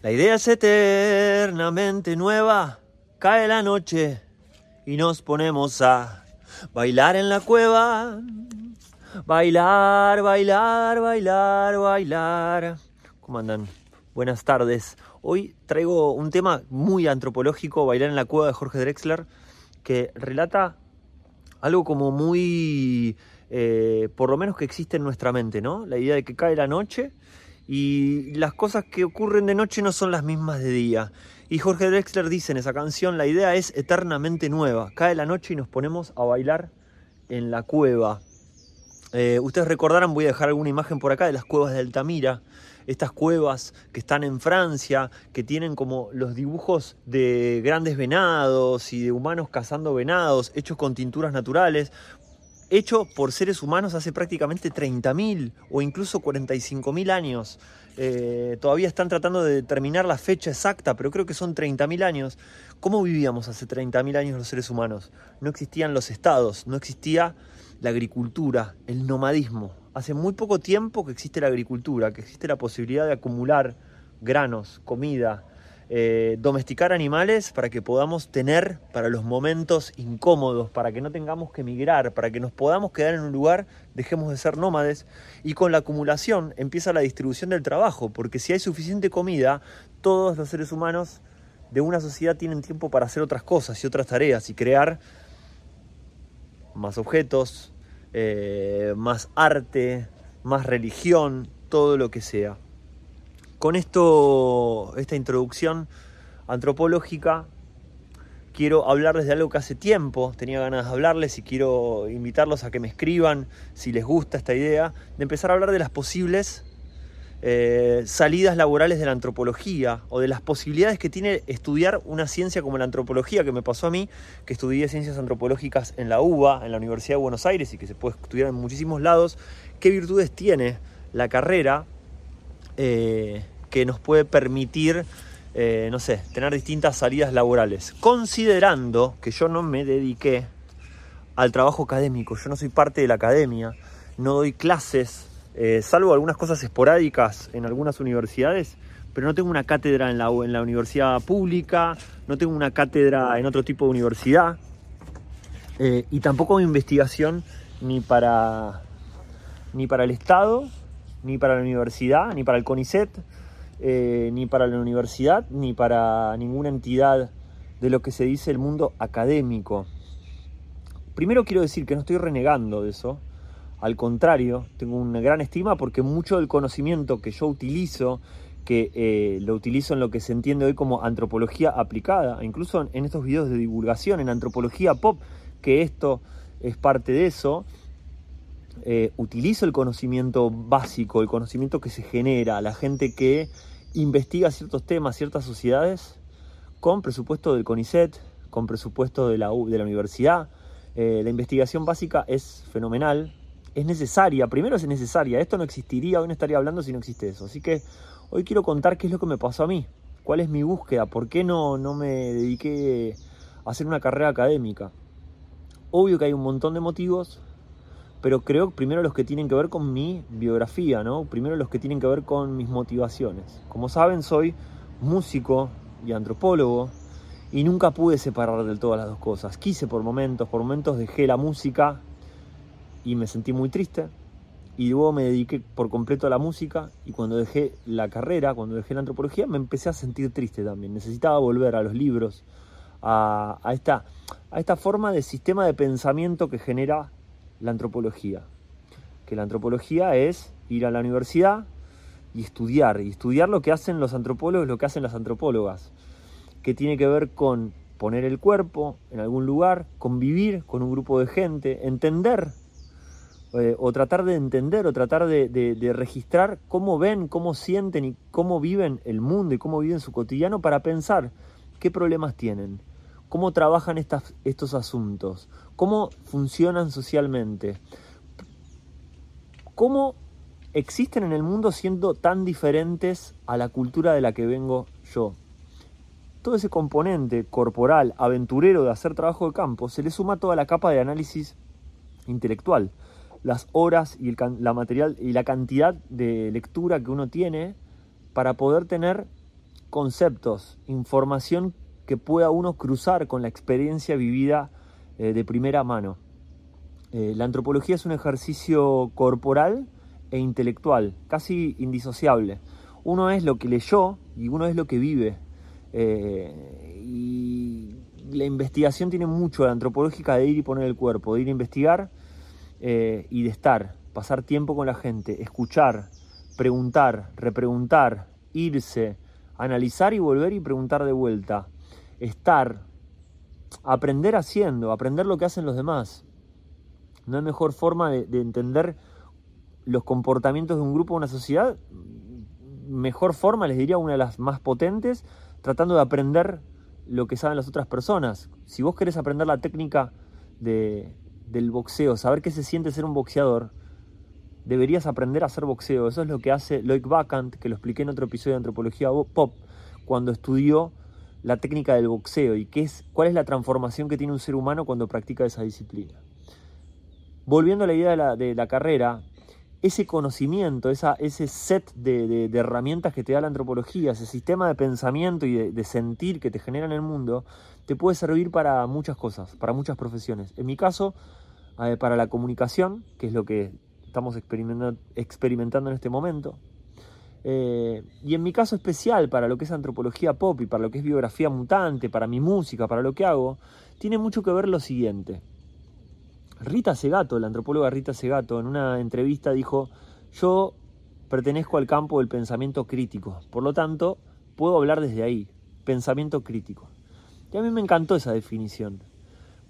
La idea es eternamente nueva. Cae la noche y nos ponemos a bailar en la cueva. Bailar, bailar, bailar, bailar. ¿Cómo andan? Buenas tardes. Hoy traigo un tema muy antropológico, Bailar en la cueva de Jorge Drexler, que relata algo como muy, eh, por lo menos que existe en nuestra mente, ¿no? La idea de que cae la noche y las cosas que ocurren de noche no son las mismas de día. Y Jorge Drexler dice en esa canción, la idea es eternamente nueva. Cae la noche y nos ponemos a bailar en la cueva. Eh, ustedes recordarán, voy a dejar alguna imagen por acá de las cuevas de Altamira, estas cuevas que están en Francia, que tienen como los dibujos de grandes venados y de humanos cazando venados, hechos con tinturas naturales hecho por seres humanos hace prácticamente 30.000 o incluso 45.000 años. Eh, todavía están tratando de determinar la fecha exacta, pero creo que son 30.000 años. ¿Cómo vivíamos hace 30.000 años los seres humanos? No existían los estados, no existía la agricultura, el nomadismo. Hace muy poco tiempo que existe la agricultura, que existe la posibilidad de acumular granos, comida, eh, domesticar animales para que podamos tener para los momentos incómodos, para que no tengamos que emigrar, para que nos podamos quedar en un lugar, dejemos de ser nómades y con la acumulación empieza la distribución del trabajo, porque si hay suficiente comida, todos los seres humanos de una sociedad tienen tiempo para hacer otras cosas y otras tareas y crear más objetos, eh, más arte, más religión, todo lo que sea. Con esto, esta introducción antropológica, quiero hablarles de algo que hace tiempo tenía ganas de hablarles y quiero invitarlos a que me escriban si les gusta esta idea, de empezar a hablar de las posibles eh, salidas laborales de la antropología o de las posibilidades que tiene estudiar una ciencia como la antropología, que me pasó a mí, que estudié ciencias antropológicas en la UBA, en la Universidad de Buenos Aires y que se puede estudiar en muchísimos lados, qué virtudes tiene la carrera eh, que nos puede permitir, eh, no sé, tener distintas salidas laborales. Considerando que yo no me dediqué al trabajo académico, yo no soy parte de la academia, no doy clases, eh, salvo algunas cosas esporádicas en algunas universidades, pero no tengo una cátedra en la, universidad pública, no tengo una cátedra en otro tipo de universidad, y tampoco investigación ni para, ni para el Estado, ni para la universidad, ni para el CONICET, eh, ni para la universidad, ni para ninguna entidad de lo que se dice el mundo académico. Primero quiero decir que no estoy renegando de eso, al contrario, tengo una gran estima porque mucho del conocimiento que yo utilizo, que eh, lo utilizo en lo que se entiende hoy como antropología aplicada, incluso en estos videos de divulgación, en antropología pop, que esto es parte de eso, eh, utilizo el conocimiento básico, el conocimiento que se genera, la gente que investiga ciertos temas, ciertas sociedades, con presupuesto del CONICET, con presupuesto de la, de la universidad. Eh, la investigación básica es fenomenal, es necesaria, primero es necesaria, esto no existiría, hoy no estaría hablando si no existe eso. Así que hoy quiero contar qué es lo que me pasó a mí, cuál es mi búsqueda, por qué no, no me dediqué a hacer una carrera académica. Obvio que hay un montón de motivos, pero creo primero los que tienen que ver con mi biografía, ¿no? Primero los que tienen que ver con mis motivaciones. Como saben, soy músico y antropólogo y nunca pude separar del todo las dos cosas. Quise por momentos, por momentos dejé la música y me sentí muy triste y luego me dediqué por completo a la música y cuando dejé la carrera, cuando dejé la antropología, me empecé a sentir triste también. Necesitaba volver a los libros, a, esta, a esta forma de sistema de pensamiento que genera la antropología. Que la antropología es ir a la universidad y estudiar, y estudiar lo que hacen los antropólogos, lo que hacen las antropólogas, que tiene que ver con poner el cuerpo en algún lugar, convivir con un grupo de gente, entender eh, o tratar de entender o tratar de, de, registrar cómo ven, cómo sienten y cómo viven el mundo y cómo viven su cotidiano para pensar qué problemas tienen, cómo trabajan estos asuntos, cómo funcionan socialmente, cómo existen en el mundo siendo tan diferentes a la cultura de la que vengo yo. Todo ese componente corporal, aventurero de hacer trabajo de campo, se le suma toda la capa de análisis intelectual, las horas y, la material y la cantidad de lectura que uno tiene para poder tener conceptos, información que pueda uno cruzar con la experiencia vivida eh, de primera mano. Eh, la antropología es un ejercicio corporal e intelectual, casi indisociable. Uno es lo que leyó y uno es lo que vive. Eh, y la investigación tiene mucho, la antropológica, de ir y poner el cuerpo, de ir a investigar y de estar, pasar tiempo con la gente, escuchar, preguntar, repreguntar, irse, analizar y volver y preguntar de vuelta, estar, aprender haciendo, aprender lo que hacen los demás. No hay mejor forma de, entender los comportamientos de un grupo o una sociedad, mejor forma, les diría una de las más potentes, tratando de aprender lo que saben las otras personas. Si vos querés aprender la técnica de, del boxeo, saber qué se siente ser un boxeador, deberías aprender a hacer boxeo. Eso es lo que hace Loic Bacant, que lo expliqué en otro episodio de Antropología Pop, cuando estudió la técnica del boxeo y qué es, cuál es la transformación que tiene un ser humano cuando practica esa disciplina. Volviendo a la idea de la, carrera, ese conocimiento, esa, ese set de, herramientas que te da la antropología, ese sistema de pensamiento y de, de, sentir que te genera en el mundo, te puede servir para muchas cosas, para muchas profesiones. En mi caso, eh, para la comunicación, que es lo que estamos experimentando, en este momento. Eh, y en mi caso especial, para lo que es antropología pop y para lo que es biografía mutante, para mi música, para lo que hago, tiene mucho que ver lo siguiente. Rita Segato, la antropóloga Rita Segato, en una entrevista dijo, yo pertenezco al campo del pensamiento crítico, por lo tanto, puedo hablar desde ahí, pensamiento crítico. Y a mí me encantó esa definición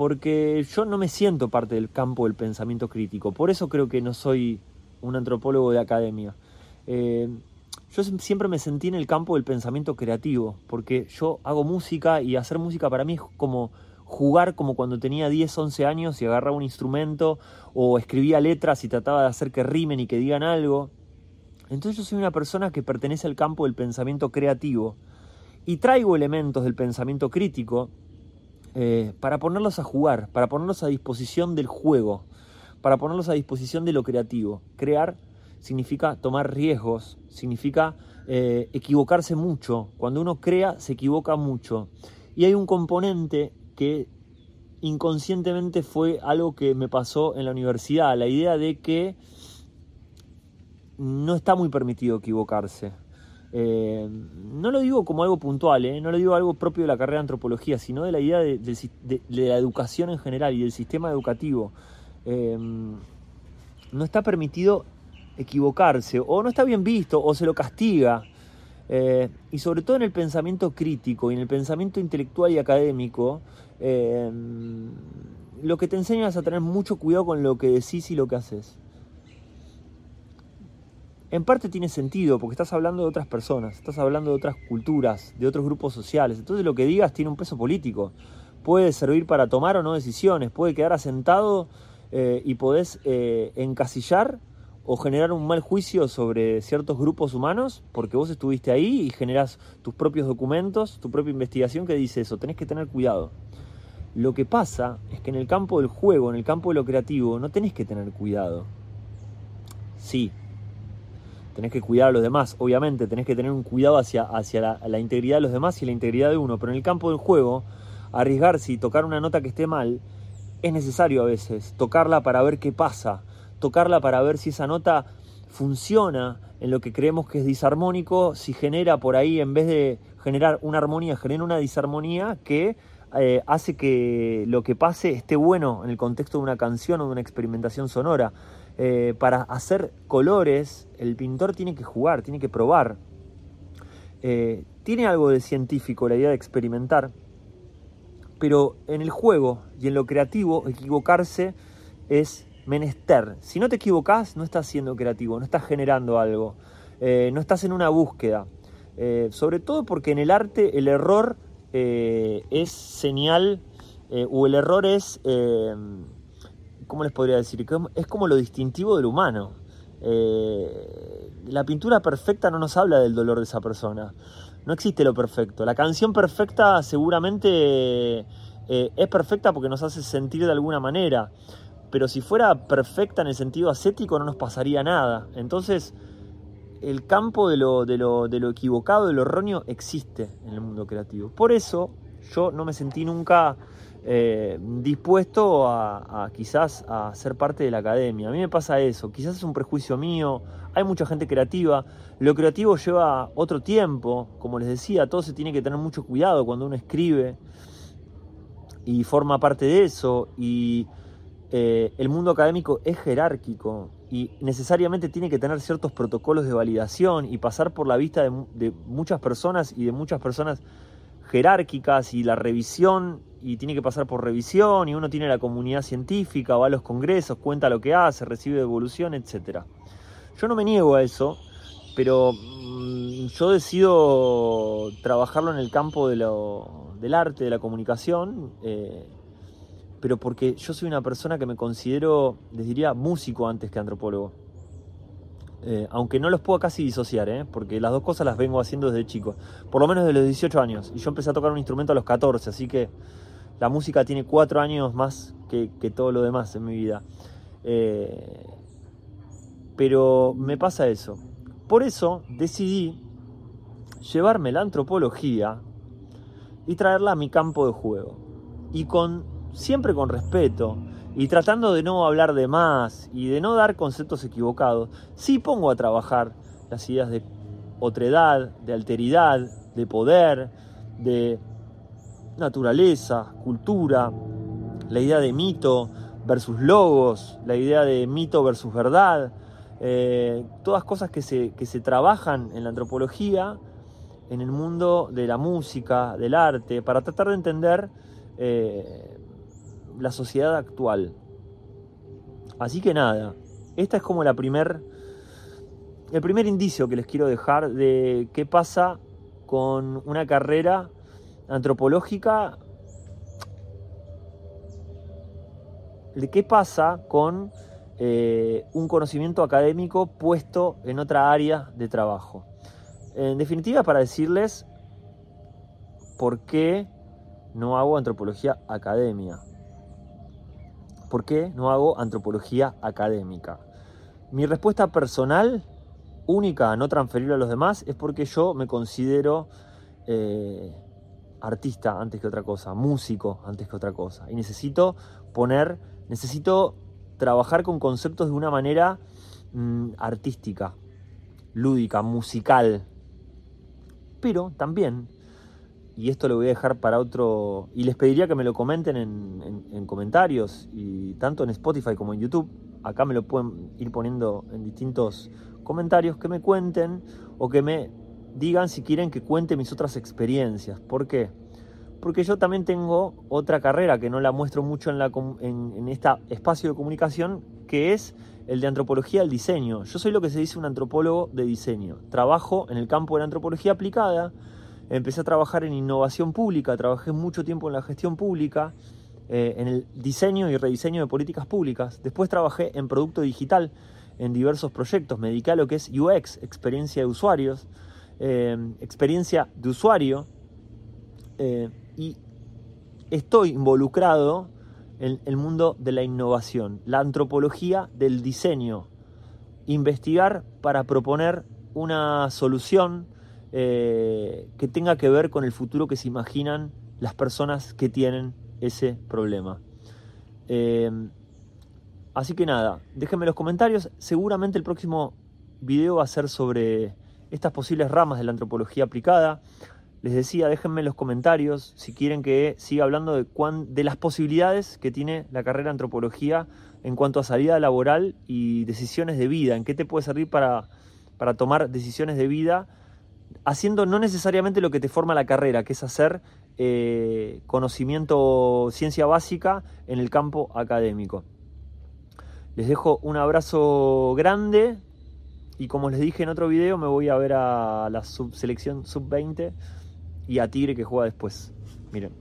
porque yo no me siento parte del campo del pensamiento crítico. Por eso creo que no soy un antropólogo de academia. Eh, yo siempre me sentí en el campo del pensamiento creativo, porque yo hago música y hacer música para mí es como jugar como cuando tenía 10, 11 años y agarraba un instrumento o escribía letras y trataba de hacer que rimen y que digan algo. Entonces yo soy una persona que pertenece al campo del pensamiento creativo y traigo elementos del pensamiento crítico eh, para ponerlos a jugar, para ponerlos a disposición del juego, para ponerlos a disposición de lo creativo. Crear significa tomar riesgos, significa eh, equivocarse mucho. Cuando uno crea, se equivoca mucho. Y hay un componente que inconscientemente fue algo que me pasó en la universidad, la idea de que no está muy permitido equivocarse. Eh, no lo digo como algo puntual, eh, no lo digo algo propio de la carrera de antropología, sino de la idea de, la educación en general y del sistema educativo. No está permitido equivocarse, o no está bien visto, o se lo castiga. y sobre todo en el pensamiento crítico y en el pensamiento intelectual y académico, lo que te enseña es a tener mucho cuidado con lo que decís y lo que haces en parte tiene sentido porque estás hablando de otras personas, estás hablando de otras culturas, de otros grupos sociales. Entonces lo que digas tiene un peso político. Puede servir para tomar o no decisiones, puede quedar asentado eh, y podés eh, encasillar o generar un mal juicio sobre ciertos grupos humanos porque vos estuviste ahí y generás tus propios documentos, tu propia investigación que dice eso. Tenés que tener cuidado. Lo que pasa es que en el campo del juego, en el campo de lo creativo, no tenés que tener cuidado. Sí, tenés que cuidar a los demás, obviamente, tenés que tener un cuidado hacia, hacia la, integridad de los demás y la integridad de uno, pero en el campo del juego, arriesgarse y tocar una nota que esté mal, es necesario a veces, tocarla para ver qué pasa, tocarla para ver si esa nota funciona en lo que creemos que es disarmónico, si genera por ahí, en vez de generar una armonía, genera una disarmonía que eh, hace que lo que pase esté bueno en el contexto de una canción o de una experimentación sonora. Eh, para hacer colores, el pintor tiene que jugar, tiene que probar. Eh, tiene algo de científico la idea de experimentar, pero en el juego y en lo creativo, equivocarse es menester. Si no te equivocas, no estás siendo creativo, no estás generando algo, eh, no estás en una búsqueda. sobre todo porque en el arte el error es señal, o el error es ¿cómo les podría decir? Es como lo distintivo del humano. Eh, la pintura perfecta no nos habla del dolor de esa persona. No existe lo perfecto. La canción perfecta seguramente eh, es perfecta porque nos hace sentir de alguna manera. Pero si fuera perfecta en el sentido ascético no nos pasaría nada. Entonces, el campo de lo, de, lo, de lo equivocado, de lo erróneo, existe en el mundo creativo. Por eso yo no me sentí nunca eh, dispuesto a, quizás a ser parte de la academia. A mí me pasa eso, quizás es un prejuicio mío, hay mucha gente creativa, lo creativo lleva otro tiempo, como les decía, todo se tiene que tener mucho cuidado cuando uno escribe y forma parte de eso y eh, el mundo académico es jerárquico y necesariamente tiene que tener ciertos protocolos de validación y pasar por la vista de muchas personas y de muchas personas jerárquicas y la revisión y tiene que pasar por revisión y uno tiene la comunidad científica, va a los congresos, cuenta lo que hace, recibe devolución, etc. Yo no me niego a eso, pero mm, yo decido trabajarlo en el campo del arte, de la comunicación, eh, pero porque yo soy una persona que me considero, les diría, músico antes que antropólogo. Eh, aunque no los puedo casi disociar, ¿eh? porque las dos cosas las vengo haciendo desde chico, por lo menos desde los 18 años. Y yo empecé a tocar un instrumento a los 14, así que la música tiene cuatro años más que, todo lo demás en mi vida. Eh, pero me pasa eso. Por eso decidí llevarme la antropología y traerla a mi campo de juego. Y con siempre con respeto y tratando de no hablar de más y de no dar conceptos equivocados, sí pongo a trabajar las ideas de otredad, de alteridad, de poder, de naturaleza, cultura, la idea de mito versus logos, la idea de mito versus verdad, eh, todas cosas que se, que se trabajan en la antropología, en el mundo de la música, del arte, para tratar de entender eh, la sociedad actual. Así que nada, esta es como la primer, el primer indicio que les quiero dejar de qué pasa con una carrera antropológica, de qué pasa con eh, un conocimiento académico puesto en otra área de trabajo. En definitiva, para decirles por qué no hago antropología academia. ¿Por qué no hago antropología académica? Mi respuesta personal, única, no transferible a los demás, es porque yo me considero eh, artista antes que otra cosa, músico antes que otra cosa. Y necesito poner, necesito trabajar con conceptos de una manera mm, artística, lúdica, musical. Pero también y esto lo voy a dejar para otro, y les pediría que me lo comenten en, comentarios, y tanto en Spotify como en YouTube, acá me lo pueden ir poniendo en distintos comentarios, que me cuenten o que me digan si quieren que cuente mis otras experiencias. ¿Por qué? Porque yo también tengo otra carrera que no la muestro mucho en, la, en, en este espacio de comunicación, que es el de antropología del diseño. Yo soy lo que se dice un antropólogo de diseño. Trabajo en el campo de la antropología aplicada, empecé a trabajar en innovación pública, trabajé mucho tiempo en la gestión pública, eh, en el diseño y rediseño de políticas públicas. Después trabajé en producto digital en diversos proyectos. Me dediqué a lo que es UX, experiencia de usuarios, eh, experiencia de usuario. Eh, y estoy involucrado en el mundo de la innovación, la antropología del diseño. Investigar para proponer una solución que tenga que ver con el futuro que se imaginan las personas que tienen ese problema. Eh, así que nada, déjenme los comentarios. Seguramente el próximo video va a ser sobre estas posibles ramas de la antropología aplicada. Les decía, déjenme en los comentarios si quieren que siga hablando de, de las posibilidades que tiene la carrera de antropología en cuanto a salida laboral y decisiones de vida. ¿En qué te puede servir para, para tomar decisiones de vida haciendo no necesariamente lo que te forma la carrera, que es hacer eh, conocimiento, ciencia básica en el campo académico. Les dejo un abrazo grande y como les dije en otro video me voy a ver a la selección sub-20 y a Tigre que juega después. Miren,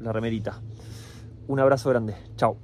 la remerita. Un abrazo grande. Chao.